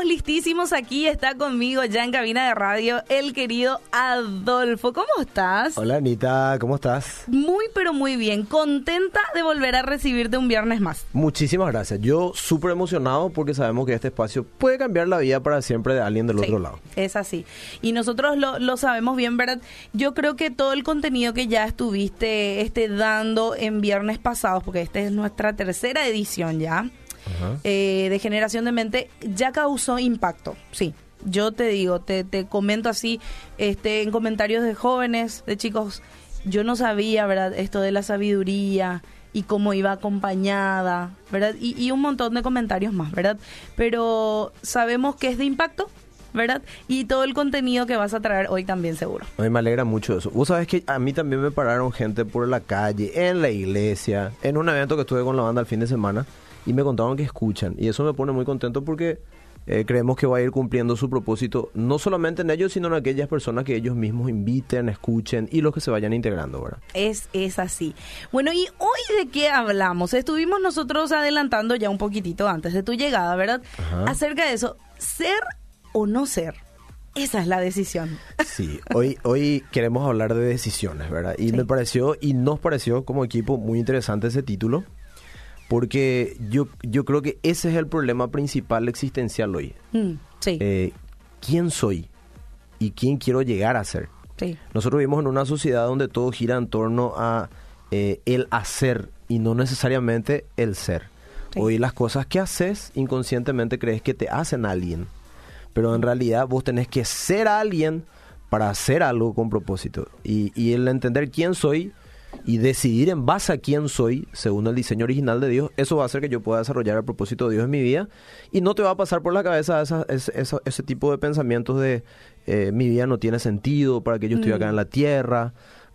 estamos listísimos aquí. Está conmigo ya en cabina de radio el querido Adolfo. ¿Cómo estás? Hola Anita, ¿cómo estás? Muy, pero muy bien. Contenta de volver a recibirte un viernes más. Muchísimas gracias. Yo súper emocionado porque sabemos que este espacio puede cambiar la vida para siempre de alguien del Sí, otro lado. Es así. Y nosotros lo, lo sabemos bien, ¿verdad? Yo creo que todo el contenido que ya estuviste este, dando en viernes pasados, porque esta es nuestra tercera edición ya, eh, de Generación de Mente, ya causó impacto. Sí. Yo te digo, te, te comento así, este, en comentarios de jóvenes, de chicos, yo no sabía, ¿verdad? Esto de la sabiduría y cómo iba acompañada, ¿verdad? Y, y un montón de comentarios más, ¿verdad? Pero sabemos que es de impacto, ¿verdad? Y todo el contenido que vas a traer hoy también seguro. A mí me alegra mucho eso. Vos sabés que a mí también me pararon gente por la calle, en la iglesia, en un evento que estuve con la banda el fin de semana y me contaron que escuchan. Y eso me pone muy contento porque eh, creemos que va a ir cumpliendo su propósito, no solamente en ellos, sino en aquellas personas que ellos mismos inviten, escuchen y los que se vayan integrando, ¿verdad? Es, es así. Bueno, ¿y hoy de qué hablamos? Estuvimos nosotros adelantando ya un poquitito antes de tu llegada, ¿verdad? Ajá. Acerca de eso, ser o no ser. Esa es la decisión. Sí, hoy, hoy queremos hablar de decisiones, ¿verdad? Y Sí. me pareció, y nos pareció como equipo muy interesante ese título, porque yo, yo creo que ese es el problema principal existencial hoy. Mm, sí, Eh, ¿Quién soy? ¿Y quién quiero llegar a ser? sí. Nosotros vivimos en una sociedad donde todo gira en torno a eh, el hacer y no necesariamente el ser. Sí. Hoy las cosas que haces inconscientemente crees que te hacen a alguien, pero en realidad vos tenés que ser alguien para hacer algo con propósito. Y, y el entender quién soy y decidir en base a quién soy, según el diseño original de Dios, eso va a hacer que yo pueda desarrollar el propósito de Dios en mi vida. Y no te va a pasar por la cabeza esa- ese, esa- ese tipo de pensamientos de eh, mi vida no tiene sentido para que yo estoy acá en la tierra,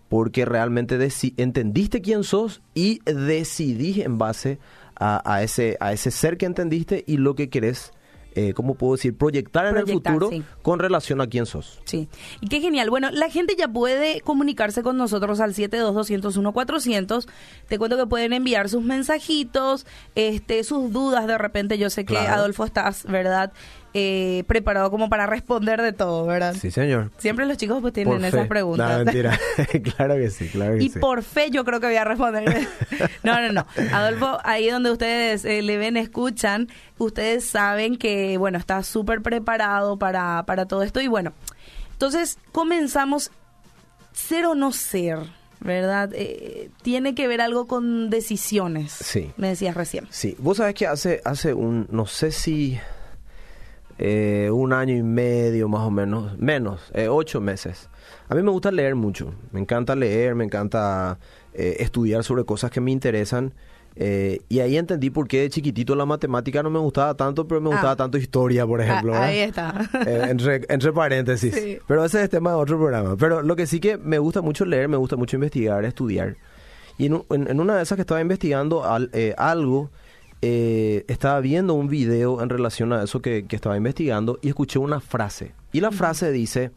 porque realmente entendiste quién sos y decidís en base a, a ese, a ese ser que entendiste y lo que querés, eh, ¿cómo puedo decir? Proyectar en el futuro sí. con relación a quién sos. Sí, y qué genial. Bueno, la gente ya puede comunicarse con nosotros al 722-201-400. Te cuento que pueden enviar sus mensajitos, este, sus dudas. De repente, yo sé que Claro. Adolfo estás, ¿verdad? Eh, preparado como para responder de todo, ¿verdad? Sí, señor. Siempre los chicos pues tienen Por esas fe. preguntas. No, mentira. claro que sí, claro que Y sí. por fe yo creo que voy a responder. No, no, no. Adolfo, ahí donde ustedes eh, le ven, escuchan, ustedes saben que, bueno, está súper preparado para, para todo esto. Y bueno, entonces comenzamos ser o no ser, ¿verdad? Eh, tiene que ver algo con decisiones. Sí. Me decías recién. Sí, vos sabés que hace, hace un, no sé si eh, un año y medio más o menos, menos, eh, ocho meses. A mí me gusta leer mucho, me encanta leer, me encanta eh, estudiar sobre cosas que me interesan. eh, y ahí entendí por qué de chiquitito la matemática no me gustaba tanto, pero me gustaba Ah. tanto historia, por ejemplo. Ah, ¿verdad? ahí está. Eh, entre, entre paréntesis. Sí. Pero ese es tema de otro programa. Pero lo que sí que me gusta mucho leer, me gusta mucho investigar, estudiar. Y en, un- en- en una de esas que estaba investigando al- eh, algo, eh, estaba viendo un video en relación a eso que, que estaba investigando y escuché una frase. Y la frase dice,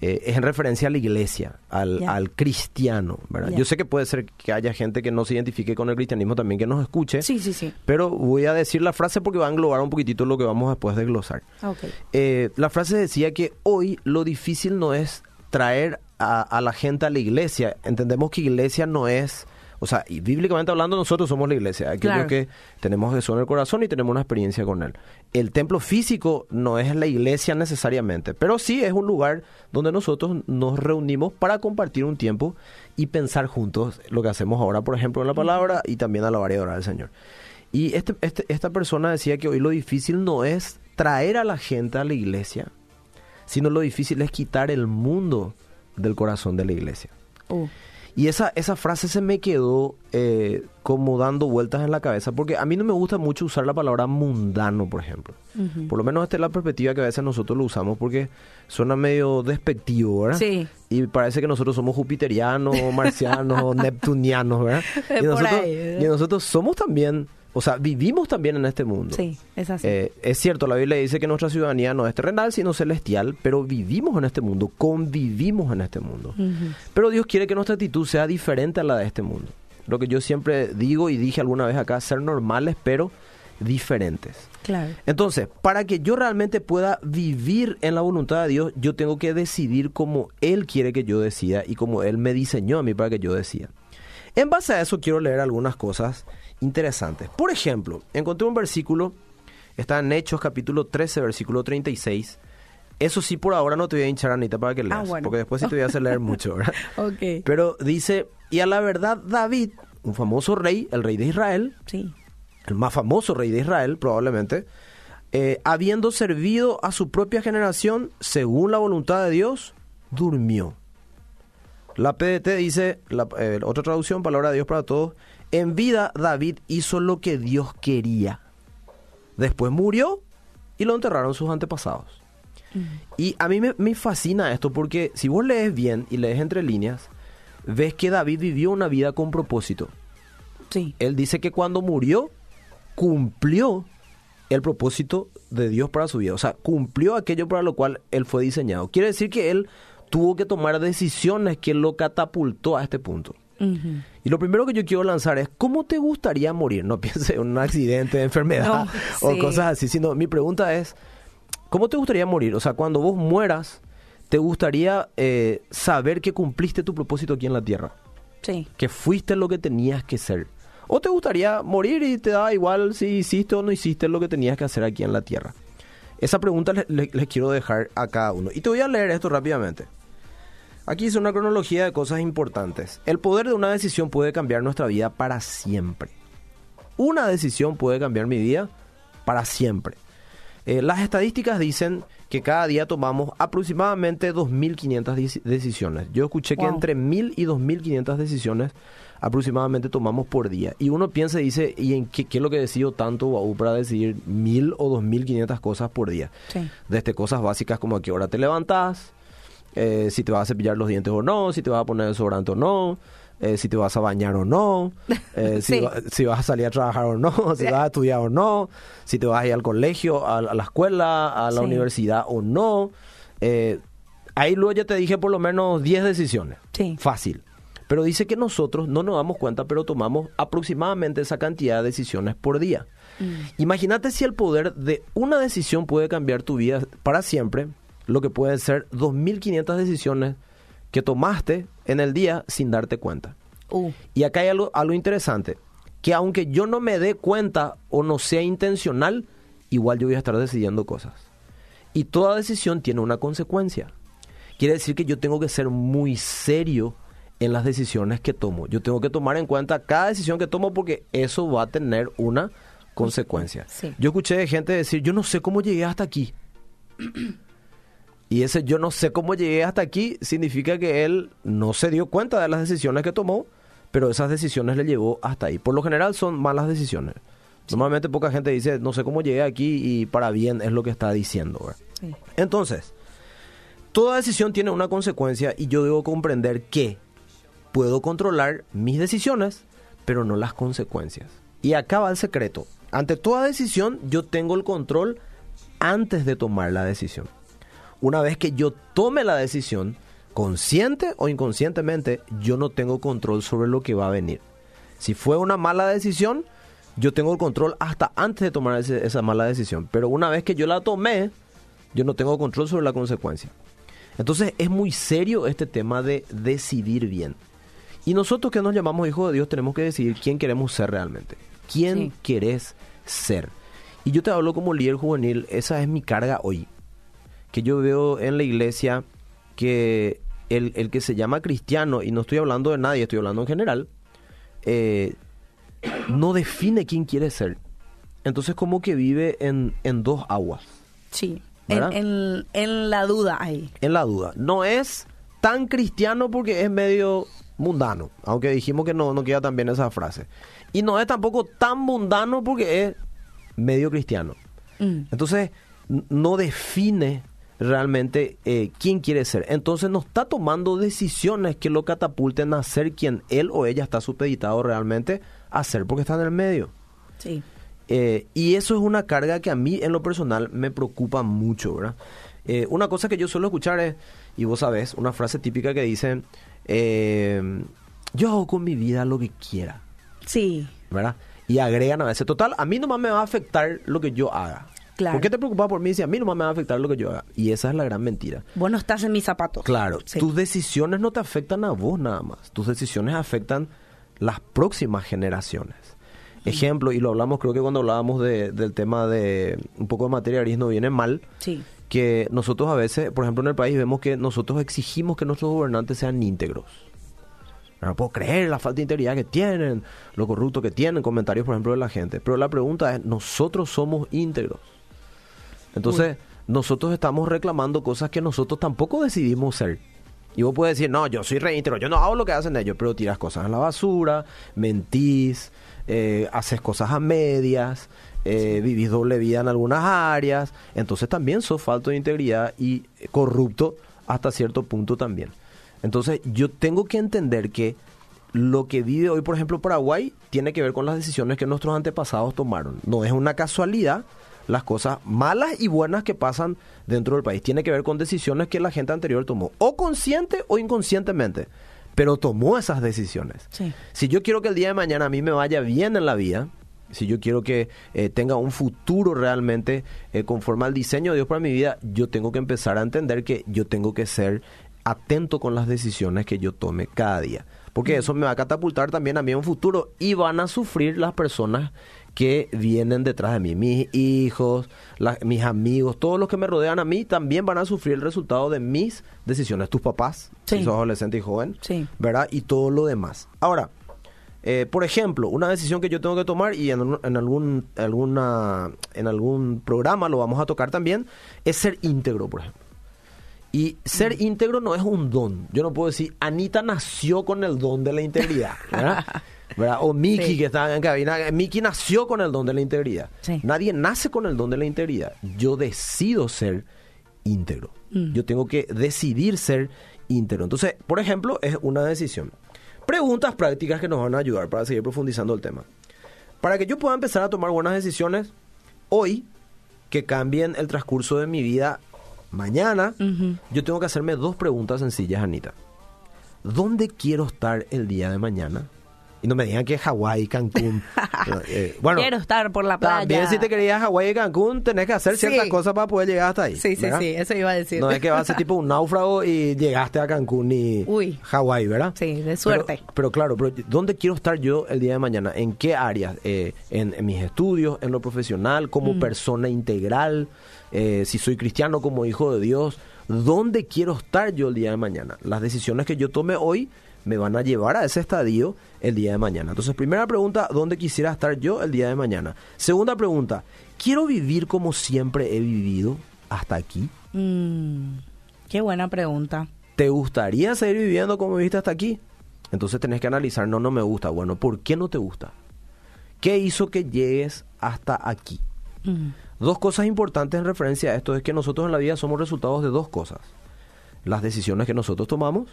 eh, es en referencia a la iglesia, al, cristiano. ¿verdad? Yo sé que puede ser que haya gente que no se identifique con el cristianismo también que nos escuche. Sí, sí, sí. Pero voy a decir la frase porque va a englobar un poquitito lo que vamos después de glosar. Ok. Eh, la frase decía que hoy lo difícil no es traer a, a la gente a la iglesia. Entendemos que iglesia no es, o sea, y bíblicamente hablando nosotros somos la iglesia, aquellos Claro. que tenemos Jesús en el corazón y tenemos una experiencia con él. El templo físico no es la iglesia necesariamente, pero sí es un lugar donde nosotros nos reunimos para compartir un tiempo y pensar juntos lo que hacemos ahora, por ejemplo, en la palabra y también alabar y adorar al Señor. Y este, este- esta persona decía que hoy lo difícil no es traer a la gente a la iglesia, sino lo difícil es quitar el mundo del corazón de la iglesia. Uh, Y esa, esa frase se me quedó eh, como dando vueltas en la cabeza, porque a mí no me gusta mucho usar la palabra mundano, por ejemplo. Por lo menos esta es la perspectiva que a veces nosotros lo usamos porque suena medio despectivo, ¿verdad? Sí. Y parece que nosotros somos jupiterianos, marcianos, neptunianos, ¿verdad? Por Y nosotros, ahí, ¿verdad? y nosotros somos también, o sea, vivimos también en este mundo. Sí, es así. Eh, es cierto, la Biblia dice que nuestra ciudadanía no es terrenal, sino celestial, pero vivimos en este mundo, convivimos en este mundo. Pero Dios quiere que nuestra actitud sea diferente a la de este mundo. Lo que yo siempre digo y dije alguna vez acá, ser normales, pero diferentes. Claro. Entonces, para que yo realmente pueda vivir en la voluntad de Dios, yo tengo que decidir como Él quiere que yo decida y como Él me diseñó a mí para que yo decida. En base a eso quiero leer algunas cosas interesantes. Por ejemplo, encontré un versículo, está en Hechos capítulo 13, versículo 36. Eso sí, por ahora no te voy a hinchar, Anita, para que leas, Ah, bueno. porque después sí te voy a hacer leer mucho, ¿verdad? Ok. Pero dice, y a la verdad David, un famoso rey, el rey de Israel, Sí. el más famoso rey de Israel probablemente, eh, habiendo servido a su propia generación según la voluntad de Dios, durmió. La PDT dice, la, eh, otra traducción, palabra de Dios para todos, en vida David hizo lo que Dios quería. Después murió y lo enterraron sus antepasados. Y a mí me, me fascina esto porque si vos lees bien y lees entre líneas, ves que David vivió una vida con propósito. Sí. Él dice que cuando murió, cumplió el propósito de Dios para su vida. O sea, cumplió aquello para lo cual él fue diseñado. Quiere decir que él tuvo que tomar decisiones que lo catapultó a este punto. Y lo primero que yo quiero lanzar es, ¿cómo te gustaría morir? No pienses en un accidente, enfermedad No, o sí. cosas así, sino mi pregunta es, ¿cómo te gustaría morir? O sea, cuando vos mueras, ¿te gustaría eh, saber que cumpliste tu propósito aquí en la tierra? Sí. que fuiste lo que tenías que ser. ¿O te gustaría morir y te da igual si hiciste o no hiciste lo que tenías que hacer aquí en la tierra? Esa pregunta le- le- les, quiero dejar a cada uno. Y te voy a leer esto rápidamente. Aquí hice una cronología de cosas importantes. El poder de una decisión puede cambiar nuestra vida para siempre. Una decisión puede cambiar mi vida para siempre. Eh, las estadísticas dicen que cada día tomamos aproximadamente 2.500 deci- decisiones. Yo escuché que Wow. entre 1.000 y 2.500 decisiones aproximadamente tomamos por día. Y uno piensa y dice, ¿y en qué, qué es lo que decido tanto Guau, para decidir 1.000 o 2.500 cosas por día? Sí. Desde cosas básicas como a qué hora te levantas, eh, si te vas a cepillar los dientes o no, si te vas a poner desodorante o no, eh, si te vas a bañar o no, eh, si, va- si vas a salir a trabajar o no, si vas a estudiar o no, si te vas a ir al colegio, a, a la escuela, a la Sí. universidad o no. Eh, ahí luego ya te dije por lo menos 10 decisiones. Sí. Fácil. Pero dice que nosotros no nos damos cuenta, pero tomamos aproximadamente esa cantidad de decisiones por día. Imagínate si el poder de una decisión puede cambiar tu vida para siempre, lo que pueden ser 2.500 decisiones que tomaste en el día sin darte cuenta. Uh. Y acá hay algo, algo interesante, que aunque yo no me dé cuenta o no sea intencional, igual yo voy a estar decidiendo cosas. Y toda decisión tiene una consecuencia. Quiere decir que yo tengo que ser muy serio en las decisiones que tomo. Yo tengo que tomar en cuenta cada decisión que tomo porque eso va a tener una consecuencia. Sí. Yo escuché de gente decir, yo no sé cómo llegué hasta aquí. Y ese yo no sé cómo llegué hasta aquí significa que él no se dio cuenta de las decisiones que tomó, pero esas decisiones le llevó hasta ahí. Por lo general son malas decisiones. Normalmente poca gente dice, no sé cómo llegué aquí y para bien es lo que está diciendo. Entonces, toda decisión tiene una consecuencia y yo debo comprender que puedo controlar mis decisiones, pero no las consecuencias. Y acá va el secreto. Ante toda decisión, yo tengo el control antes de tomar la decisión. Una vez que yo tome la decisión, consciente o inconscientemente, yo no tengo control sobre lo que va a venir. Si fue una mala decisión, yo tengo el control hasta antes de tomar ese- esa mala decisión. Pero una vez que yo la tomé, yo no tengo control sobre la consecuencia. Entonces es muy serio este tema de decidir bien. Y nosotros que nos llamamos hijos de Dios tenemos que decidir quién queremos ser realmente. ¿Quién Sí. querés ser? Y yo te hablo como líder juvenil, esa es mi carga hoy. Que yo veo en la iglesia que el, el que se llama cristiano, y no estoy hablando de nadie, estoy hablando en general, eh, no define quién quiere ser. Entonces como que vive en, en dos aguas. Sí. En, en, en la duda ahí. en la duda. No es tan cristiano porque es medio mundano, aunque dijimos que no, no queda tan bien esa frase. Y no es tampoco tan mundano porque es medio cristiano. Mm. Entonces, no define realmente eh, quién quiere ser. Entonces, no está tomando decisiones que lo catapulten a ser quien él o ella está supeditado realmente a ser porque está en el medio. Sí. Eh, y eso es una carga que a mí en lo personal me preocupa mucho, ¿verdad? Eh, una cosa que yo suelo escuchar es, y vos sabés, una frase típica que dice, eh, yo hago con mi vida lo que quiera, Sí. ¿verdad? y agregan a veces, total, a mí nomás me va a afectar lo que yo haga. Claro. ¿Por qué te preocupas por mí si a mí nomás me va a afectar lo que yo haga? Y esa es la gran mentira. Vos no estás en mis zapatos. Claro, Sí. tus decisiones no te afectan a vos nada más. Tus decisiones afectan las próximas generaciones. Ejemplo, y lo hablamos creo que cuando hablábamos de- del tema de un poco de materialismo viene mal, Sí. que nosotros a veces, por ejemplo en el país, vemos que nosotros exigimos que nuestros gobernantes sean íntegros. No puedo creer la falta de integridad que tienen, lo corrupto que tienen, comentarios, por ejemplo, de la gente. Pero la pregunta es, ¿nosotros somos íntegros? Entonces, nosotros estamos reclamando cosas que nosotros tampoco decidimos ser. Y vos puedes decir, no, yo soy re íntegro, yo no hago lo que hacen ellos, pero tiras cosas en la basura, mentís, eh, haces cosas a medias, eh, vivís doble vida en algunas áreas, entonces también sos falto de integridad y corrupto hasta cierto punto también. Entonces yo tengo que entender que lo que vive hoy, por ejemplo, Paraguay, tiene que ver con las decisiones que nuestros antepasados tomaron. No es una casualidad las cosas malas y buenas que pasan dentro del país. Tiene que ver con decisiones que la gente anterior tomó, o consciente o inconscientemente, pero tomó esas decisiones. Sí. Si yo quiero que el día de mañana a mí me vaya bien en la vida, si yo quiero que eh, tenga un futuro realmente eh, conforme al diseño de Dios para mi vida, yo tengo que empezar a entender que yo tengo que ser atento con las decisiones que yo tome cada día. Porque eso me va a catapultar también a mí en un futuro y van a sufrir las personas que vienen detrás de mí. Mis hijos, la- mis amigos, todos los que me rodean a mí también van a sufrir el resultado de mis decisiones. Tus papás, Sí. si sos adolescente y joven, Sí. ¿verdad? Y todo lo demás. Ahora, eh, por ejemplo, una decisión que yo tengo que tomar y en, en algún alguna en algún programa lo vamos a tocar también es ser íntegro, por ejemplo. Y ser íntegro no es un don. Yo no puedo decir Anita nació con el don de la integridad, ¿verdad? ¿Verdad? O Miki Sí. que está en cabina, Miki nació con el don de la integridad. Sí. Nadie nace con el don de la integridad. Yo decido ser íntegro. Mm. Yo tengo que decidir ser íntegro. Entonces, por ejemplo, es una decisión. Preguntas prácticas que nos van a ayudar para seguir profundizando el tema. Para que yo pueda empezar a tomar buenas decisiones hoy, que cambien el transcurso de mi vida mañana, yo tengo que hacerme dos preguntas sencillas, Anita. ¿Dónde quiero estar el día de mañana? Y no me digan que Hawái, Cancún. Eh, bueno, Quiero estar por la playa. también si te querías Hawái y Cancún, tenés que hacer Sí. ciertas cosas para poder llegar hasta ahí. Sí, sí, ¿verdad? sí, eso iba a decir. No es que vas a ser tipo un náufrago y llegaste a Cancún y Uy. Hawái, ¿verdad? Sí, de suerte. Pero, pero claro, pero ¿dónde quiero estar yo el día de mañana? ¿En qué áreas? Eh, en, en mis estudios, en lo profesional, como Mm. persona integral, eh, si soy cristiano como hijo de Dios. ¿Dónde quiero estar yo el día de mañana? Las decisiones que yo tome hoy me van a llevar a ese estadio el día de mañana. Entonces, primera pregunta, ¿dónde quisiera estar yo el día de mañana? Segunda pregunta, ¿quiero vivir como siempre he vivido hasta aquí? Mm, qué buena pregunta. ¿Te gustaría seguir viviendo como viviste hasta aquí? Entonces tenés que analizar, no, no me gusta. Bueno, ¿por qué no te gusta? ¿Qué hizo que llegues hasta aquí? Mm, Dos cosas importantes en referencia a esto es que nosotros en la vida somos resultados de dos cosas. Las decisiones que nosotros tomamos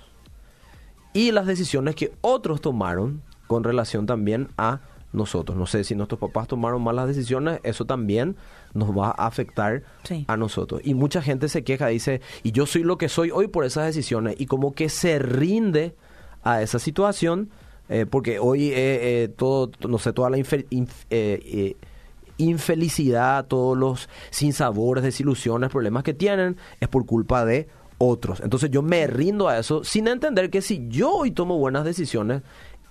y las decisiones que otros tomaron con relación también a nosotros. No sé si nuestros papás tomaron malas decisiones, eso también nos va a afectar Sí. a nosotros. Y mucha gente se queja, dice, y yo soy lo que soy hoy por esas decisiones, y como que se rinde a esa situación, eh, porque hoy eh, eh, todo, no sé, toda la infe- inf- eh, eh, infelicidad, todos los sinsabores, desilusiones, problemas que tienen, es por culpa de otros. Entonces yo me rindo a eso sin entender que si yo hoy tomo buenas decisiones,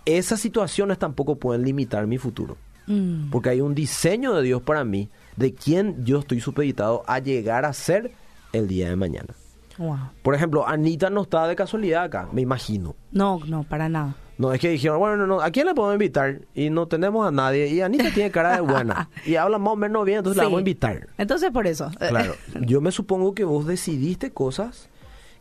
esas situaciones tampoco pueden limitar mi futuro. mm, Porque hay un diseño de Dios para mí, de quien yo estoy supeditado a llegar a ser el día de mañana. wow. Por ejemplo, Anita no está de casualidad acá, me imagino. No, no, para nada. No, es que dijeron, bueno, no, no, ¿a quién le podemos invitar? Y no tenemos a nadie. Y Anita tiene cara de buena. Y habla más o menos bien, entonces la vamos a invitar. Entonces, por eso. Claro, yo me supongo que vos decidiste cosas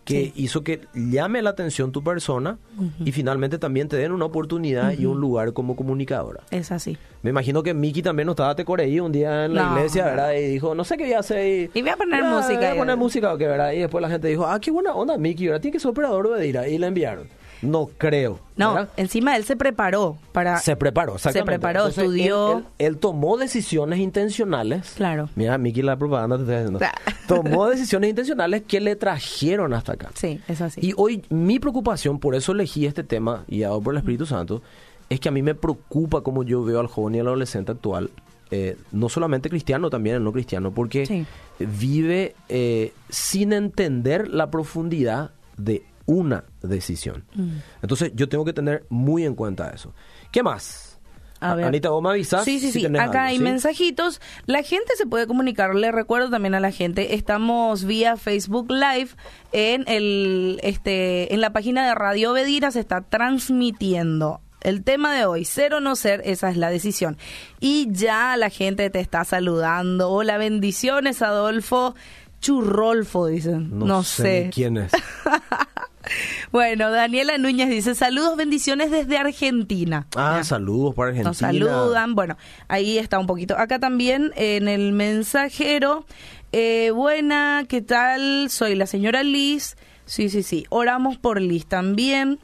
que Sí. hizo que llame la atención tu persona y finalmente también te den una oportunidad y un lugar como comunicadora. Es así. Me imagino que Miki también no estaba tecoreí un día en la No, iglesia. ¿verdad? Y dijo, no sé qué voy a hacer. Y, Y voy a poner "Ah, música", Voy a y- poner música, ¿o qué, ¿verdad? Y después la gente dijo, ah, qué buena onda Miki, ¿verdad? Tiene que ser operador de Edira. Y la enviaron. No creo. No, ¿verdad? encima él se preparó para... Se preparó, exactamente. Se preparó, Entonces, estudió. Él, él- él tomó decisiones intencionales. Claro. Mira, Miki, la propaganda te estoy haciendo. tomó decisiones intencionales que le trajeron hasta acá. Sí, es así. Y hoy mi preocupación, por eso elegí este tema, guiado por el Espíritu Santo, es que a mí me preocupa cómo yo veo al joven y al adolescente actual, eh, no solamente cristiano, también el no cristiano, porque Sí. vive eh, sin entender la profundidad de una decisión. Mm. Entonces yo tengo que tener muy en cuenta eso. ¿Qué más? A ver. Anita, vos me Sí, sí, si sí. Acá algo, hay ¿sí? mensajitos. La gente se puede comunicar. Le recuerdo también a la gente. Estamos vía Facebook Live en el este en la página de Radio Bedira se está transmitiendo. El tema de hoy, ser o no ser, esa es la decisión. Y ya la gente te está saludando. Hola, bendiciones, Adolfo. Churrolfo, dicen. No, sé. ni quién es. Bueno, Daniela Núñez dice, saludos, bendiciones desde Argentina. Ah, saludos para Argentina. Nos saludan. Bueno, ahí está un poquito. Acá también en el mensajero. eh, buena, ¿qué tal? Soy la señora Liz. Sí, sí, sí. Oramos por Liz también.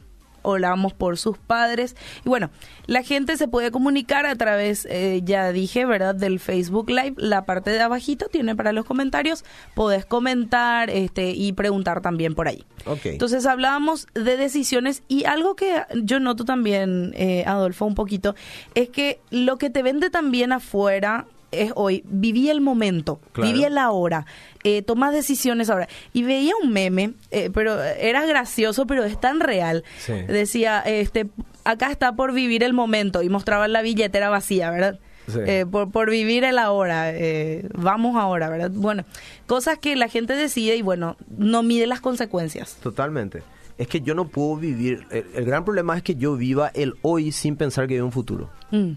Oramos por sus padres. Y bueno, la gente se puede comunicar a través, eh, ya dije, ¿verdad? Del Facebook Live. La parte de abajito tiene para los comentarios. Podés comentar este, y preguntar también por ahí. Ok. Entonces hablábamos de decisiones y algo que yo noto también, eh, Adolfo, un poquito, es que lo que te vende también afuera es hoy, viví el momento, Claro. viví el ahora, eh, tomás decisiones ahora. Y veía un meme, eh, pero era gracioso, pero es tan real. Sí. Decía, este, acá está por vivir el momento y mostraba la billetera vacía, ¿verdad? Sí. Eh, por, por vivir el ahora, eh, vamos ahora, ¿verdad? Bueno, cosas que la gente decide y bueno, no mide las consecuencias. Totalmente. Es que yo no puedo vivir. El, el gran problema es que yo viva el hoy sin pensar que hay un futuro. Mm.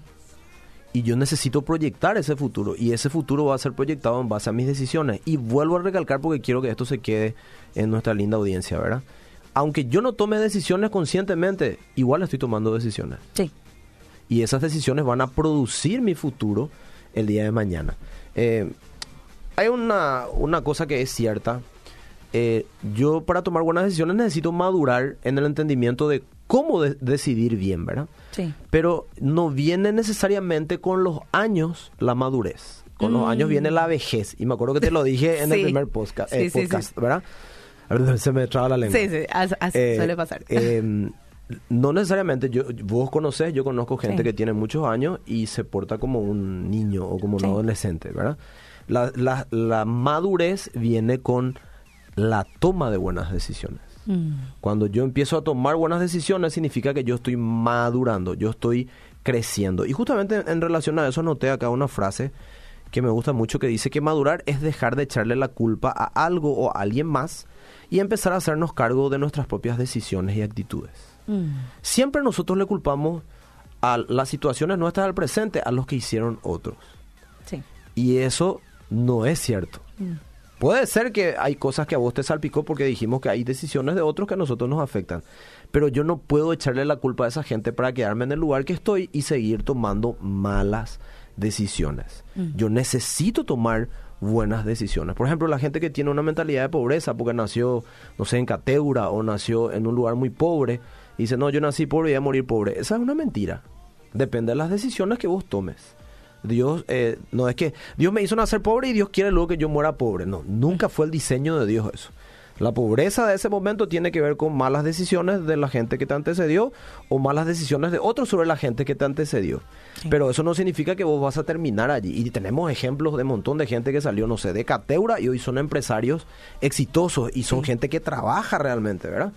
Y yo necesito proyectar ese futuro. Y ese futuro va a ser proyectado en base a mis decisiones. Y vuelvo a recalcar porque quiero que esto se quede en nuestra linda audiencia, ¿verdad? Aunque yo no tome decisiones conscientemente, igual estoy tomando decisiones. Sí. Y esas decisiones van a producir mi futuro el día de mañana. Eh, hay una, una cosa que es cierta. Eh, yo para tomar buenas decisiones necesito madurar en el entendimiento de cómo de- decidir bien, ¿verdad? Sí. Pero no viene necesariamente con los años la madurez. Con los Mm. años viene la vejez. Y me acuerdo que te lo dije en Sí. el primer Sí, eh, sí, sí. podcast, ¿verdad? A ver, Se me traba la lengua. Sí, sí, as- así Eh, suele pasar. eh, no necesariamente, yo, vos conocés, yo conozco gente que tiene muchos años y se porta como un niño o como un adolescente, ¿verdad? La, la- la madurez viene con la toma de buenas decisiones. Mm. Cuando yo empiezo a tomar buenas decisiones significa que yo estoy madurando, yo estoy creciendo. Y justamente en relación a eso anoté acá una frase que me gusta mucho que dice que madurar es dejar de echarle la culpa a algo o a alguien más y empezar a hacernos cargo de nuestras propias decisiones y actitudes. Mm. Siempre nosotros le culpamos a las situaciones nuestras del presente a los que hicieron otros. Sí. Y eso no es cierto. Mm. Puede ser que hay cosas que a vos te salpicó porque dijimos que hay decisiones de otros que a nosotros nos afectan. Pero yo no puedo echarle la culpa a esa gente para quedarme en el lugar que estoy y seguir tomando malas decisiones. Mm. Yo necesito tomar buenas decisiones. Por ejemplo, la gente que tiene una mentalidad de pobreza porque nació, no sé, en Cateura o nació en un lugar muy pobre y dice, no, yo nací pobre y voy a morir pobre. Esa es una mentira. Depende de las decisiones que vos tomes. Dios, eh, no es que Dios me hizo nacer pobre y Dios quiere luego que yo muera pobre. No, nunca fue el diseño de Dios eso. La pobreza de ese momento tiene que ver con malas decisiones de la gente que te antecedió o malas decisiones de otros sobre la gente que te antecedió. Pero eso no significa que vos vas a terminar allí. Y tenemos ejemplos de un montón de gente que salió, no sé, de Cateura y hoy son empresarios exitosos y son gente que trabaja realmente, ¿verdad?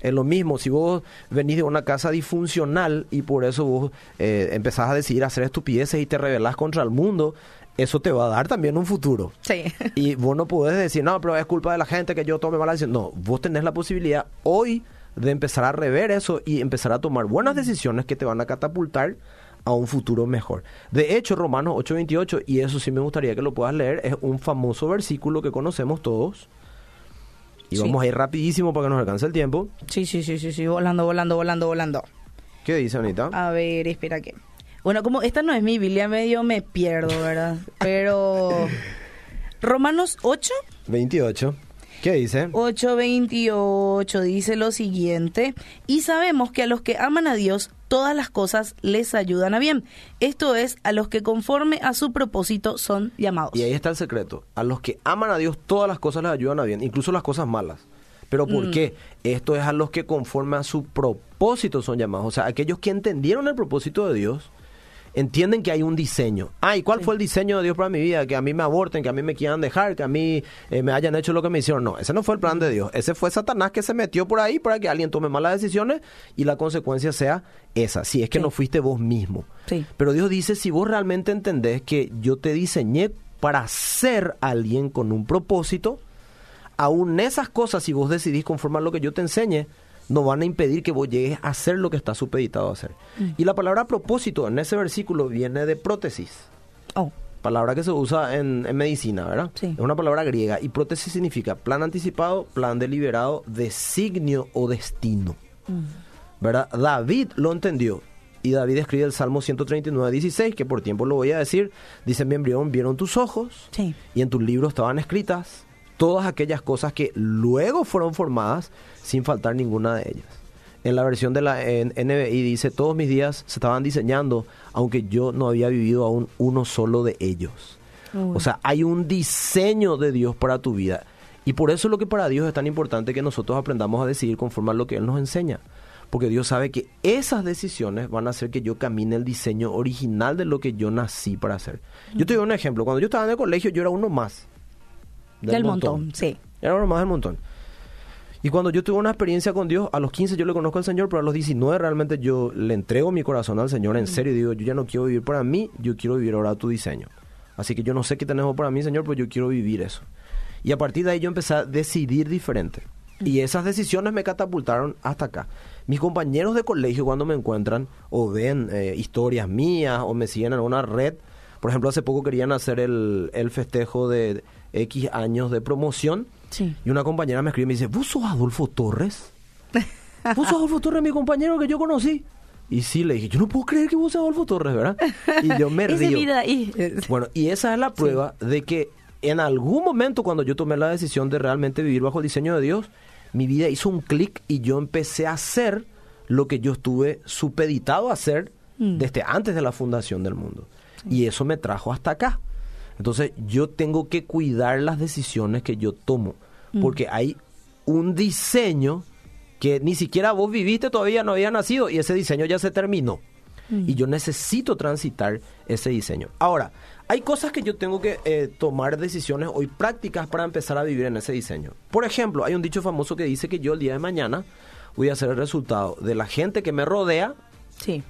Es lo mismo, si vos venís de una casa disfuncional y por eso vos eh, empezás a decidir hacer estupideces y te rebelás contra el mundo, eso te va a dar también un futuro. Sí. Y vos no podés decir, no, pero es culpa de la gente que yo tome malas decisiones. No, vos tenés la posibilidad hoy de empezar a rever eso y empezar a tomar buenas decisiones que te van a catapultar a un futuro mejor. De hecho, Romanos 8:28, y eso sí me gustaría que lo puedas leer, es un famoso versículo que conocemos todos. Y Sí. vamos a ir rapidísimo para que nos alcance el tiempo. Sí, sí, sí, sí, sí, volando, volando, volando, volando. ¿Qué dice Anita? A ver, espera que. Bueno, como esta no es mi Biblia, medio me pierdo, ¿verdad? Pero. Romanos 8, 28. ¿Qué dice? 8:28 dice lo siguiente, y sabemos que a los que aman a Dios todas las cosas les ayudan a bien. Esto es, a los que conforme a su propósito son llamados. Y ahí está el secreto. A los que aman a Dios, todas las cosas les ayudan a bien, incluso las cosas malas. ¿Pero por qué? Esto es a los que conforme a su propósito son llamados. O sea, aquellos que entendieron el propósito de Dios, entienden que hay un diseño. Ah, ¿y cuál fue el diseño de Dios para mi vida? Que a mí me aborten, que a mí me quieran dejar, que a mí eh, me hayan hecho lo que me hicieron. No, ese no fue el plan de Dios. Ese fue Satanás que se metió por ahí para que alguien tome malas decisiones y la consecuencia sea esa. Si es que no fuiste vos mismo. Sí. Pero Dios dice, si vos realmente entendés que yo te diseñé para ser alguien con un propósito, aún esas cosas, si vos decidís conformar lo que yo te enseñe, no van a impedir que vos llegues a hacer lo que está supeditado a hacer. Mm. Y la palabra propósito en ese versículo viene de prótesis. Oh, Palabra que se usa en, en medicina, ¿verdad? Sí. Es una palabra griega. Y prótesis significa plan anticipado, plan deliberado, designio o destino. mm. ¿Verdad? David lo entendió. Y David escribe el Salmo 139, 16, que por tiempo lo voy a decir. Dice, mi embrión vieron tus ojos sí. y en tus libros estaban escritas todas aquellas cosas que luego fueron formadas sin faltar ninguna de ellas. En la versión de la NBI dice, todos mis días se estaban diseñando, aunque yo no había vivido aún uno solo de ellos. O sea, hay un diseño de Dios para tu vida. Y por eso es lo que para Dios es tan importante que nosotros aprendamos a decidir conforme a lo que Él nos enseña. Porque Dios sabe que esas decisiones van a hacer que yo camine el diseño original de lo que yo nací para hacer. Yo te doy un ejemplo. Cuando yo estaba en el colegio, yo era uno más. Del montón. sí. Era uno más del montón. Y cuando yo tuve una experiencia con Dios, a los 15 yo le conozco al Señor, pero a los 19 realmente yo le entrego mi corazón al Señor en serio y digo, yo ya no quiero vivir para mí, yo quiero vivir ahora tu diseño. Así que yo no sé qué tenemos para mí, Señor, pero yo quiero vivir eso. Y a partir de ahí yo empecé a decidir diferente. Y esas decisiones me catapultaron hasta acá. Mis compañeros de colegio cuando me encuentran o ven eh, historias mías o me siguen en una red, por ejemplo, hace poco querían hacer el, el festejo de X años de promoción Sí. y una compañera me escribe y me dice, ¿vos sos Adolfo Torres? ¿Vos sos Adolfo Torres, mi compañero que yo conocí? Y sí, le dije, yo no puedo creer que vos seas Adolfo Torres, ¿verdad? Y yo me río. mira ahí. Bueno, y esa es la prueba de que en algún momento cuando yo tomé la decisión de realmente vivir bajo el diseño de Dios, mi vida hizo un clic y yo empecé a hacer lo que yo estuve supeditado a hacer Mm. desde antes de la fundación del mundo. Y eso me trajo hasta acá. Entonces yo tengo que cuidar las decisiones que yo tomo, Mm. porque hay un diseño que ni siquiera vos viviste todavía, no había nacido y ese diseño ya se terminó. Y yo necesito transitar ese diseño. Ahora, hay cosas que yo tengo que eh, tomar decisiones hoy prácticas para empezar a vivir en ese diseño. Por ejemplo, hay un dicho famoso que dice que yo el día de mañana voy a ser el resultado de la gente que me rodea Sí.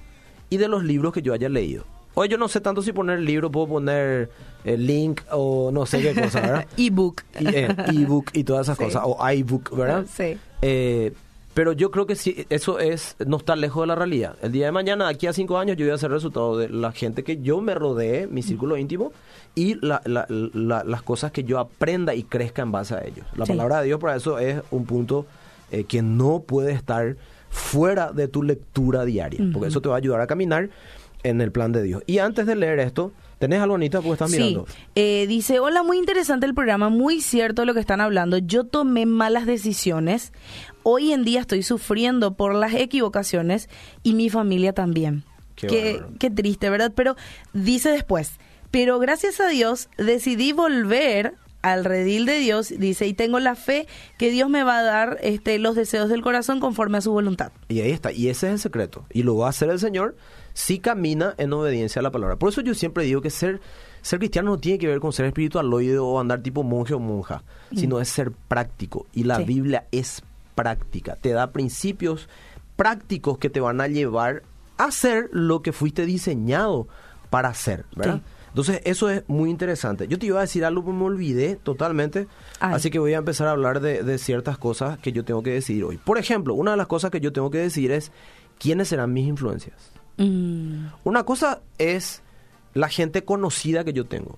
y de los libros que yo haya leído. Hoy yo no sé tanto si poner libro, puedo poner el link o no sé qué cosa, ¿verdad? Ebook. eh, ebook y todas esas Sí. cosas, o iBook, ¿verdad? Sí. Eh, pero yo creo que sí, eso es, no está lejos de la realidad. El día de mañana, aquí a cinco años, yo voy a ser resultado de la gente que yo me rodee, mi círculo íntimo, y la- la- la- las cosas que yo aprenda y crezca en base a ellos. La Sí. palabra de Dios para eso es un punto eh, que no puede estar fuera de tu lectura diaria, porque eso te va a ayudar a caminar en el plan de Dios. Y antes de leer esto, ¿tenés algo, Anita? Porque estás Sí, mirando. eh, dice, hola, muy interesante el programa, muy cierto lo que están hablando. Yo tomé malas decisiones. Hoy en día estoy sufriendo por las equivocaciones y mi familia también. Qué Qué, bárbaro. qué triste, ¿verdad? Pero dice después, pero gracias a Dios decidí volver al redil de Dios, dice, y tengo la fe que Dios me va a dar este, los deseos del corazón conforme a su voluntad. Y ahí está, y ese es el secreto. Y lo va a hacer el Señor si camina en obediencia a la palabra. Por eso yo siempre digo que ser, ser cristiano no tiene que ver con ser espiritualoide o andar tipo monje o monja, sino es ser práctico. Y la Sí. Biblia es práctica, te da principios prácticos que te van a llevar a hacer lo que fuiste diseñado para hacer, ¿verdad? Sí. Entonces, eso es muy interesante. Yo te iba a decir algo, pero me olvidé totalmente. Ay. Así que voy a empezar a hablar de, de ciertas cosas que yo tengo que decidir hoy. Por ejemplo, una de las cosas que yo tengo que decidir es quiénes serán mis influencias. Mm, Una cosa es la gente conocida que yo tengo,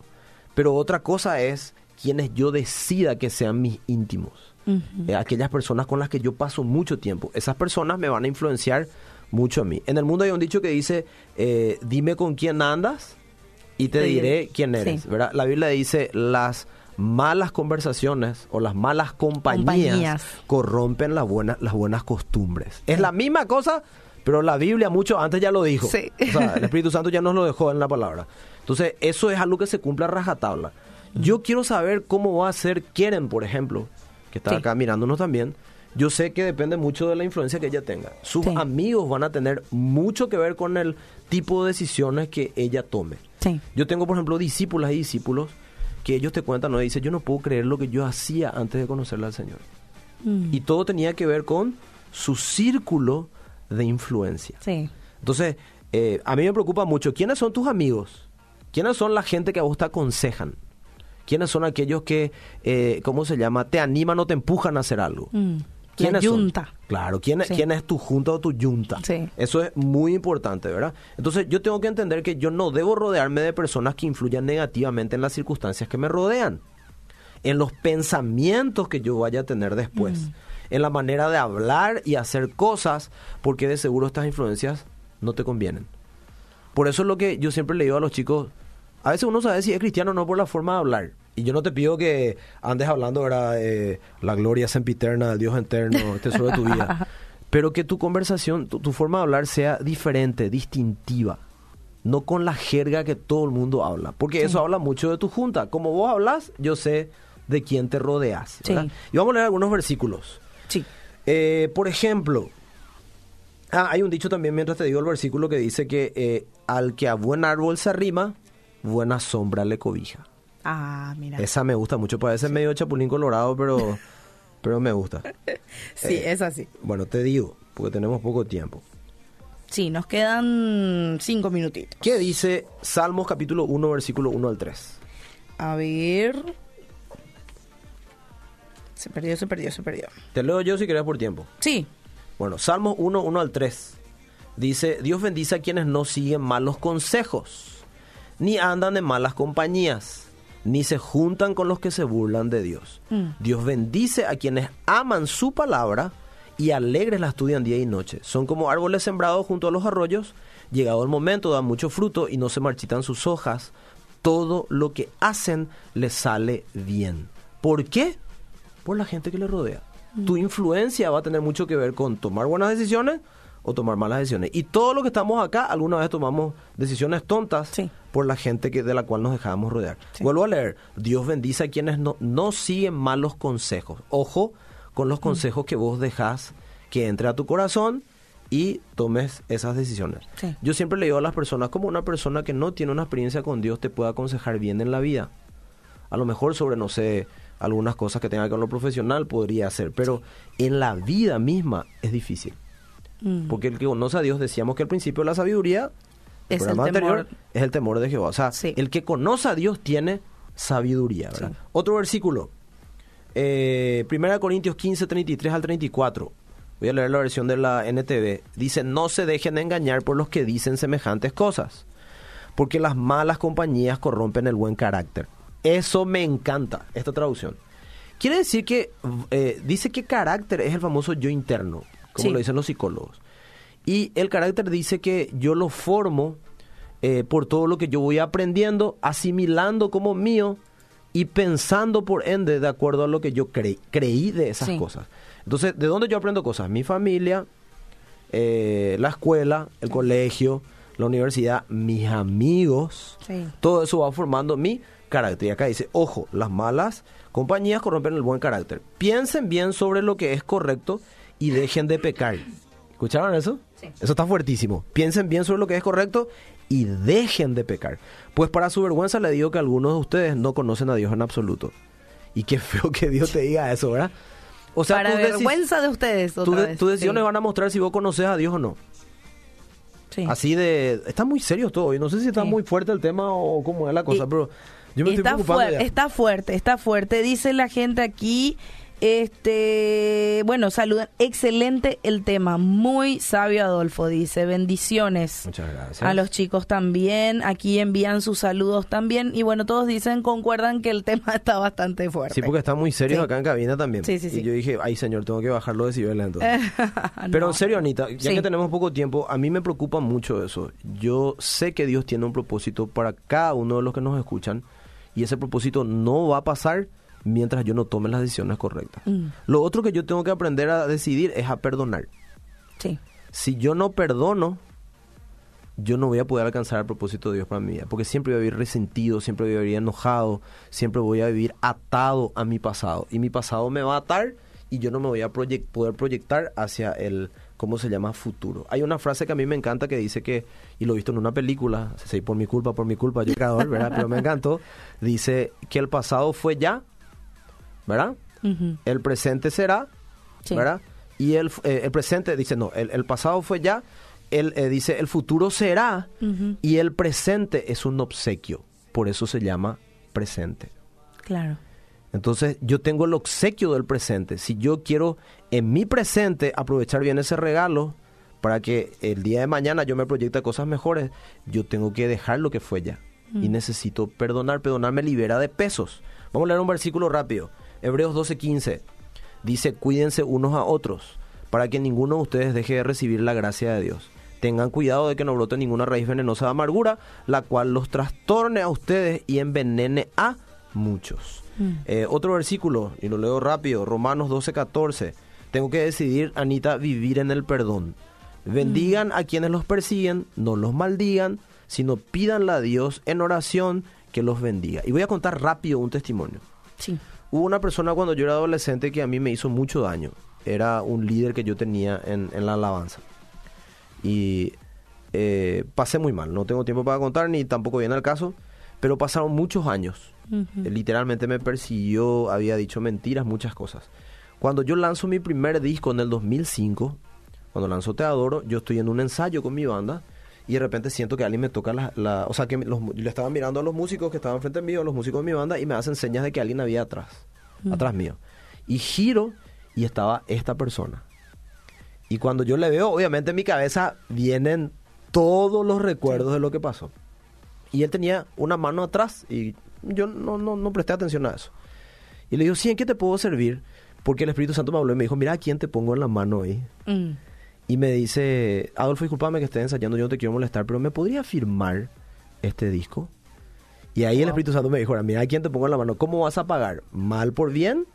pero otra cosa es quienes yo decida que sean mis íntimos. Eh, aquellas personas con las que yo paso mucho tiempo. Esas personas me van a influenciar mucho a mí. En el mundo hay un dicho que dice, eh, dime con quién andas y te diré. quién eres. Sí. ¿verdad? La Biblia dice, las malas conversaciones o las malas compañías, Compañías. corrompen las buenas, las buenas costumbres. Es la misma cosa, pero la Biblia mucho antes ya lo dijo. Sí. O sea, el Espíritu Santo ya nos lo dejó en la palabra. Entonces, eso es algo que se cumple a rajatabla. Yo quiero saber cómo va a ser Quieren, por ejemplo, que está Sí. acá mirándonos también. yo sé que depende mucho de la influencia que ella tenga. Sus Sí. amigos van a tener mucho que ver con el tipo de decisiones que ella tome. Sí. Yo tengo, por ejemplo, discípulas y discípulos que ellos te cuentan, ¿no? Dice, yo no puedo creer lo que yo hacía antes de conocerle al Señor. Mm. Y todo tenía que ver con su círculo de influencia. Sí. Entonces, eh, a mí me preocupa mucho, ¿quiénes son tus amigos? ¿Quiénes son la gente que a vos te aconsejan? ¿Quiénes son aquellos que, eh, ¿cómo se llama? Te animan o te empujan a hacer algo. Mm. ¿Quiénes La son? yunta. Claro, ¿quién, es- Sí. ¿quién es tu junta o tu yunta? Sí. Eso es muy importante, ¿verdad? Entonces yo tengo que entender que yo no debo rodearme de personas que influyan negativamente en las circunstancias que me rodean, en los pensamientos que yo vaya a tener después, Mm. En la manera de hablar y hacer cosas, porque de seguro estas influencias no te convienen. Por eso es lo que yo siempre le digo a los chicos, a veces uno sabe si es cristiano o no por la forma de hablar. Y yo no te pido que andes hablando, ¿verdad? Eh, la gloria sempiterna del Dios eterno, el tesoro de tu vida. Pero que tu conversación, tu, tu forma de hablar sea diferente, distintiva. No con la jerga que todo el mundo habla. Porque eso habla mucho de tu junta. Como vos hablas, yo sé de quién te rodeas. Y vamos a leer algunos versículos. Sí. Eh, por ejemplo, ah, hay un dicho también mientras te digo el versículo que dice que eh, al que a buen árbol se arrima, buena sombra le cobija. Ah, mira. Esa me gusta mucho, parece medio chapulín colorado, pero, pero me gusta. Sí, eh, es así. Bueno, te digo, porque tenemos poco tiempo. Sí, nos quedan cinco minutitos. ¿Qué dice Salmos capítulo 1, versículo 1 al 3? A ver. Se perdió, se perdió, se perdió. Te leo yo si querés por tiempo. Sí. Bueno, Salmos 1, 1 al 3. Dice, Dios bendice a quienes no siguen malos consejos, ni andan en malas compañías, ni se juntan con los que se burlan de Dios. Mm. Dios bendice a quienes aman su palabra y alegres la estudian día y noche. Son como árboles sembrados junto a los arroyos, llegado el momento dan mucho fruto y no se marchitan sus hojas. Todo lo que hacen les sale bien. ¿Por qué? Por la gente que le rodea. Tu influencia va a tener mucho que ver con tomar buenas decisiones o tomar malas decisiones. Y todo lo que estamos acá, alguna vez tomamos decisiones tontas Sí. por la gente que, de la cual nos dejamos rodear. Sí. Vuelvo a leer, Dios bendice a quienes no, no siguen malos consejos. Ojo con Mm. los consejos que vos dejás que entre a tu corazón y tomes esas decisiones. Sí. Yo siempre le digo a las personas, como una persona que no tiene una experiencia con Dios te puede aconsejar bien en la vida. A lo mejor sobre, no sé, algunas cosas que tengan que ver con lo profesional podría ser, pero en la vida misma es difícil. Mm. Porque el que conoce a Dios, decíamos que el principio de la sabiduría Es el temor. anterior, es el temor de Jehová. O sea, Sí. el que conoce a Dios tiene sabiduría. ¿verdad? Sí. Otro versículo. Eh, 1 Corintios 15, 33 al 34. Voy a leer la versión de la NTV. Dice, no se dejen engañar por los que dicen semejantes cosas, porque las malas compañías corrompen el buen carácter. Eso me encanta, esta traducción. Quiere decir que eh, dice que carácter es el famoso yo interno, como Sí. lo dicen los psicólogos. Y el carácter dice que yo lo formo eh, por todo lo que yo voy aprendiendo, asimilando como mío y pensando por ende de acuerdo a lo que yo cre- creí de esas Sí. cosas. Entonces, ¿de dónde yo aprendo cosas? Mi familia, eh, la escuela, el colegio, la universidad, mis amigos. Sí. Todo eso va formando mi carácter. Y acá dice, ojo, las malas compañías corrompen el buen carácter. Piensen bien sobre lo que es correcto y dejen de pecar. ¿Escucharon eso? Sí. Eso está fuertísimo. Piensen bien sobre lo que es correcto y dejen de pecar. Pues para su vergüenza le digo que algunos de ustedes no conocen a Dios en absoluto. Y qué feo que Dios te diga eso, ¿verdad? O sea, Para vergüenza de ustedes. tu Otra de- vez. tus decisiones Sí. van a mostrar si vos conoces a Dios o no. Sí. Así de... Está muy serio todo. Y no sé si está Sí. muy fuerte el tema o cómo es la cosa, Y- pero yo me está, fuerte, está fuerte, está fuerte. Dice la gente aquí, este, bueno, saludan. Excelente el tema, muy sabio Adolfo, dice. Bendiciones. Muchas gracias. A los chicos también, aquí envían sus saludos también. Y bueno, todos dicen, concuerdan que el tema está bastante fuerte. Sí, porque está muy serio Sí. acá en cabina también. Sí, sí, sí. Y yo dije, ay señor, tengo que bajar los decibeles entonces. Pero en serio, Anita, ya Sí. que tenemos poco tiempo, a mí me preocupa mucho eso. Yo sé que Dios tiene un propósito para cada uno de los que nos escuchan y ese propósito no va a pasar mientras yo no tome las decisiones correctas. Mm. Lo otro que yo tengo que aprender a decidir es a perdonar. Sí, Si yo no perdono, yo no voy a poder alcanzar el propósito de Dios para mi vida, porque siempre voy a vivir resentido, siempre voy a vivir enojado, siempre voy a vivir atado a mi pasado y mi pasado me va a atar y yo no me voy a poder proyectar hacia el, ¿cómo se llama? Futuro. Hay una frase que a mí me encanta que dice que, y lo he visto en una película, por mi culpa, por mi culpa, yo creador, ¿verdad? Pero me encantó, dice que el pasado fue ya, ¿verdad? El presente será, ¿verdad? Y el, eh, el presente dice, no, el, pasado fue ya, él eh, dice, el futuro será, y el presente es un obsequio, por eso se llama presente. Claro. Entonces yo tengo el obsequio del presente. Si yo quiero en mi presente aprovechar bien ese regalo para que el día de mañana yo me proyecte cosas mejores, yo tengo que dejar lo que fue ya. Y mm. necesito perdonar. Perdonar me libera de pesos. Vamos a leer un versículo rápido. Hebreos 12:15 dice, cuídense unos a otros para que ninguno de ustedes deje de recibir la gracia de Dios. Tengan cuidado de que no brote ninguna raíz venenosa de amargura, la cual los trastorne a ustedes y envenene a muchos. Mm. Eh, otro versículo, y lo leo rápido, Romanos 12, 14. Tengo que decidir, Anita, vivir en el perdón. Bendigan mm. a quienes los persiguen, no los maldigan, sino pídanle a Dios en oración que los bendiga. Y voy a contar rápido un testimonio. Sí. Hubo una persona cuando yo era adolescente que a mí me hizo mucho daño. Era un líder que yo tenía en, la alabanza. Y eh, pasé muy mal. No tengo tiempo para contar ni tampoco viene al caso. Pero pasaron muchos años Literalmente me persiguió, había dicho mentiras, muchas cosas. Cuando yo lanzo mi primer disco en el 2005, cuando lanzo Te Adoro, yo estoy en un ensayo con mi banda y de repente siento que alguien me toca la... o sea, que le estaba mirando a los músicos que estaban frente a mí, a los músicos de mi banda, y me hacen señas de que alguien había atrás, atrás mío. Y giro y estaba esta persona. Y cuando yo le veo, obviamente en mi cabeza vienen todos los recuerdos de lo que pasó. Y él tenía una mano atrás y yo no, no, no presté atención a eso. Y le digo, sí, ¿en qué te puedo servir? Porque el Espíritu Santo me habló y me dijo, mira, ¿a quién te pongo en la mano ahí? Mm. Y me dice, Adolfo, discúlpame que esté ensayando, yo no te quiero molestar, pero ¿me podría firmar este disco? Y ahí el Espíritu Santo me dijo, mira, ¿a quién te pongo en la mano? ¿Cómo vas a pagar? ¿Mal por bien?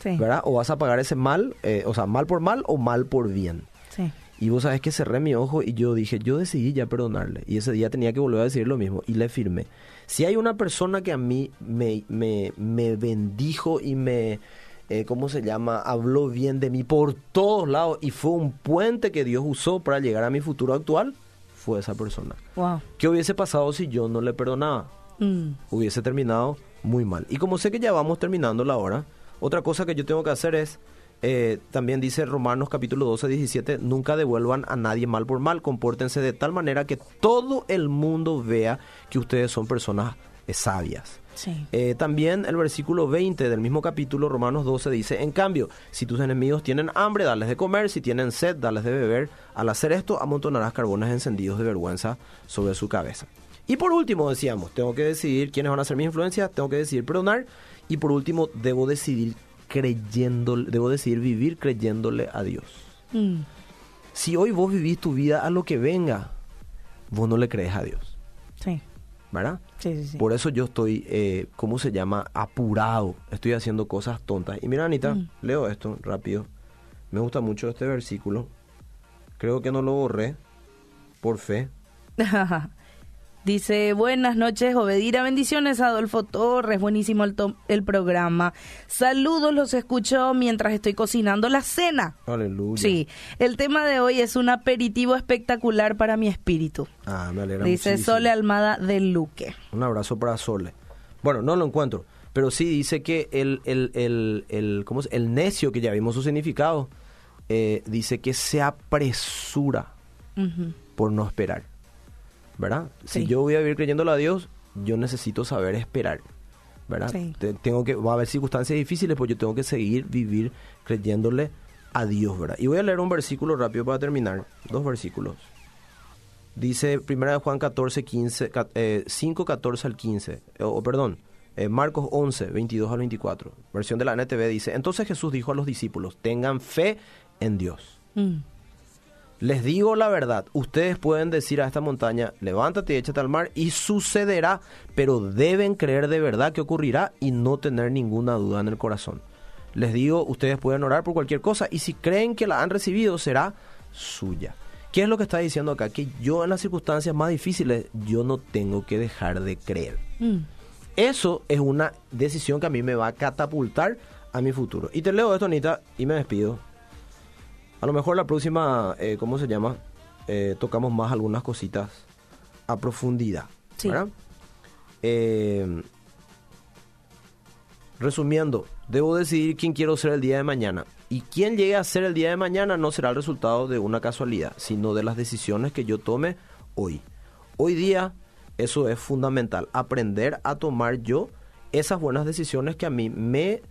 Sí. ¿Verdad? ¿O vas a pagar ese mal, eh, o sea, mal por mal o mal por bien? Sí. Y vos sabes que cerré mi ojo y yo dije, yo decidí ya perdonarle. Y ese día tenía que volver a decir lo mismo. Y le firmé. Si hay una persona que a mí me, me, me bendijo y me, eh, ¿cómo se llama? Habló bien de mí por todos lados y fue un puente que Dios usó para llegar a mi futuro actual, fue esa persona. Wow. ¿Qué hubiese pasado si yo no le perdonaba? Mm. Hubiese terminado muy mal. Y como sé que ya vamos terminando la hora, otra cosa que yo tengo que hacer es eh, también dice Romanos capítulo 12, 17, nunca devuelvan a nadie mal por mal, compórtense de tal manera que todo el mundo vea que ustedes son personas eh, sabias. Eh, también el versículo 20 del mismo capítulo, Romanos 12, dice, en cambio, si tus enemigos tienen hambre, dales de comer, si tienen sed, dales de beber. Al hacer esto, amontonarás carbones encendidos de vergüenza sobre su cabeza. Y por último, decíamos, tengo que decidir quiénes van a ser mis influencias, tengo que decidir perdonar. Y por último, debo decidir creyendo, debo decidir vivir creyéndole a Dios. Mm. Si hoy vos vivís tu vida a lo que venga, vos no le crees a Dios. Sí. ¿Verdad? Sí, sí, sí. Por eso yo estoy, eh, ¿cómo se llama? Apurado. Estoy haciendo cosas tontas. Y mira, Anita, mm. leo esto rápido. Me gusta mucho este versículo. Creo que no lo borré por fe. Dice, buenas noches, Obedira, bendiciones, Adolfo Torres, buenísimo el, el, programa. Saludos, los escucho mientras estoy cocinando la cena. Aleluya. Sí, el tema de hoy es un aperitivo espectacular para mi espíritu. Ah, me alegra Dice Sole Almada del Luque. Un abrazo para Sole. Bueno, no lo encuentro, pero sí dice que el, el, el, el, ¿cómo es? el necio, que ya vimos su significado, eh, dice que se apresura por no esperar. ¿Verdad? Si yo voy a vivir creyéndole a Dios, yo necesito saber esperar, ¿verdad? Tengo que, va a haber circunstancias difíciles, pues yo tengo que seguir vivir creyéndole a Dios, ¿verdad? Y voy a leer un versículo rápido para terminar, dos versículos. Dice 1 Juan 14, 15, 5, 14 al 15, eh, o perdón, eh, Marcos 11, 22 al 24, versión de la NTV dice, entonces Jesús dijo a los discípulos, tengan fe en Dios. Mm. Les digo la verdad, ustedes pueden decir a esta montaña, levántate y échate al mar y sucederá, pero deben creer de verdad que ocurrirá y no tener ninguna duda en el corazón. Les digo, ustedes pueden orar por cualquier cosa y si creen que la han recibido será suya. ¿Qué es lo que está diciendo acá? Que yo en las circunstancias más difíciles yo no tengo que dejar de creer. Mm. Eso es una decisión que a mí me va a catapultar a mi futuro. Y te leo esto, Anita, y me despido. A lo mejor la próxima, eh, ¿cómo se llama? Eh, tocamos más algunas cositas a profundidad. Sí. ¿verdad? Eh, resumiendo, debo decidir quién quiero ser el día de mañana. Y quién llegue a ser el día de mañana no será el resultado de una casualidad, sino de las decisiones que yo tome hoy. Hoy día eso es fundamental, aprender a tomar yo esas buenas decisiones que a mí me,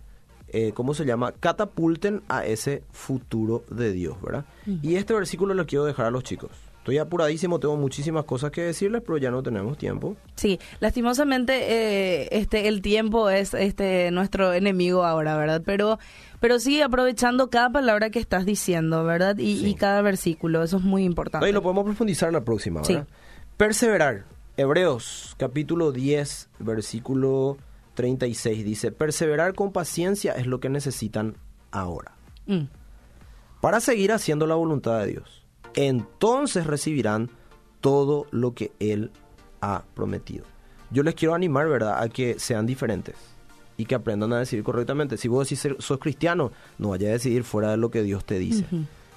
eh, ¿cómo se llama?, catapulten a ese futuro de Dios, ¿verdad? Y este versículo lo quiero dejar a los chicos. Estoy apuradísimo, tengo muchísimas cosas que decirles, pero ya no tenemos tiempo. Sí, lastimosamente eh, este el tiempo es este nuestro enemigo ahora, ¿verdad? Pero pero sí aprovechando cada palabra que estás diciendo, ¿verdad? Y, Sí. y cada versículo, eso es muy importante. No, y lo podemos profundizar en la próxima, Sí. ¿verdad? Perseverar. Hebreos, capítulo 10, versículo 36, dice, perseverar con paciencia es lo que necesitan ahora. Mm, Para seguir haciendo la voluntad de Dios. Entonces recibirán todo lo que Él ha prometido. Yo les quiero animar, ¿verdad?, a que sean diferentes y que aprendan a decidir correctamente. Si vos decís sos cristiano, no vayas a decidir fuera de lo que Dios te dice.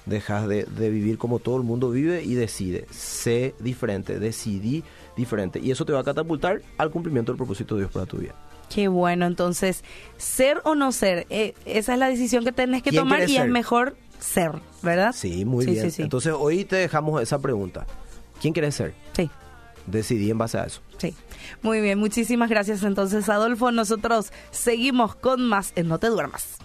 Dejas de, de vivir como todo el mundo vive y decide. Sé diferente, decidí diferente. Y eso te va a catapultar al cumplimiento del propósito de Dios para tu vida. Qué bueno, entonces, ser o no ser, eh, esa es la decisión que tenés que ¿Quién tomar y es mejor ser, ¿verdad? Sí, muy Sí, bien. sí, sí. Entonces hoy te dejamos esa pregunta. ¿Quién quieres ser? Sí. Decidí en base a eso. Sí, muy bien, muchísimas gracias entonces Adolfo. Nosotros seguimos con más en No Te Duermas.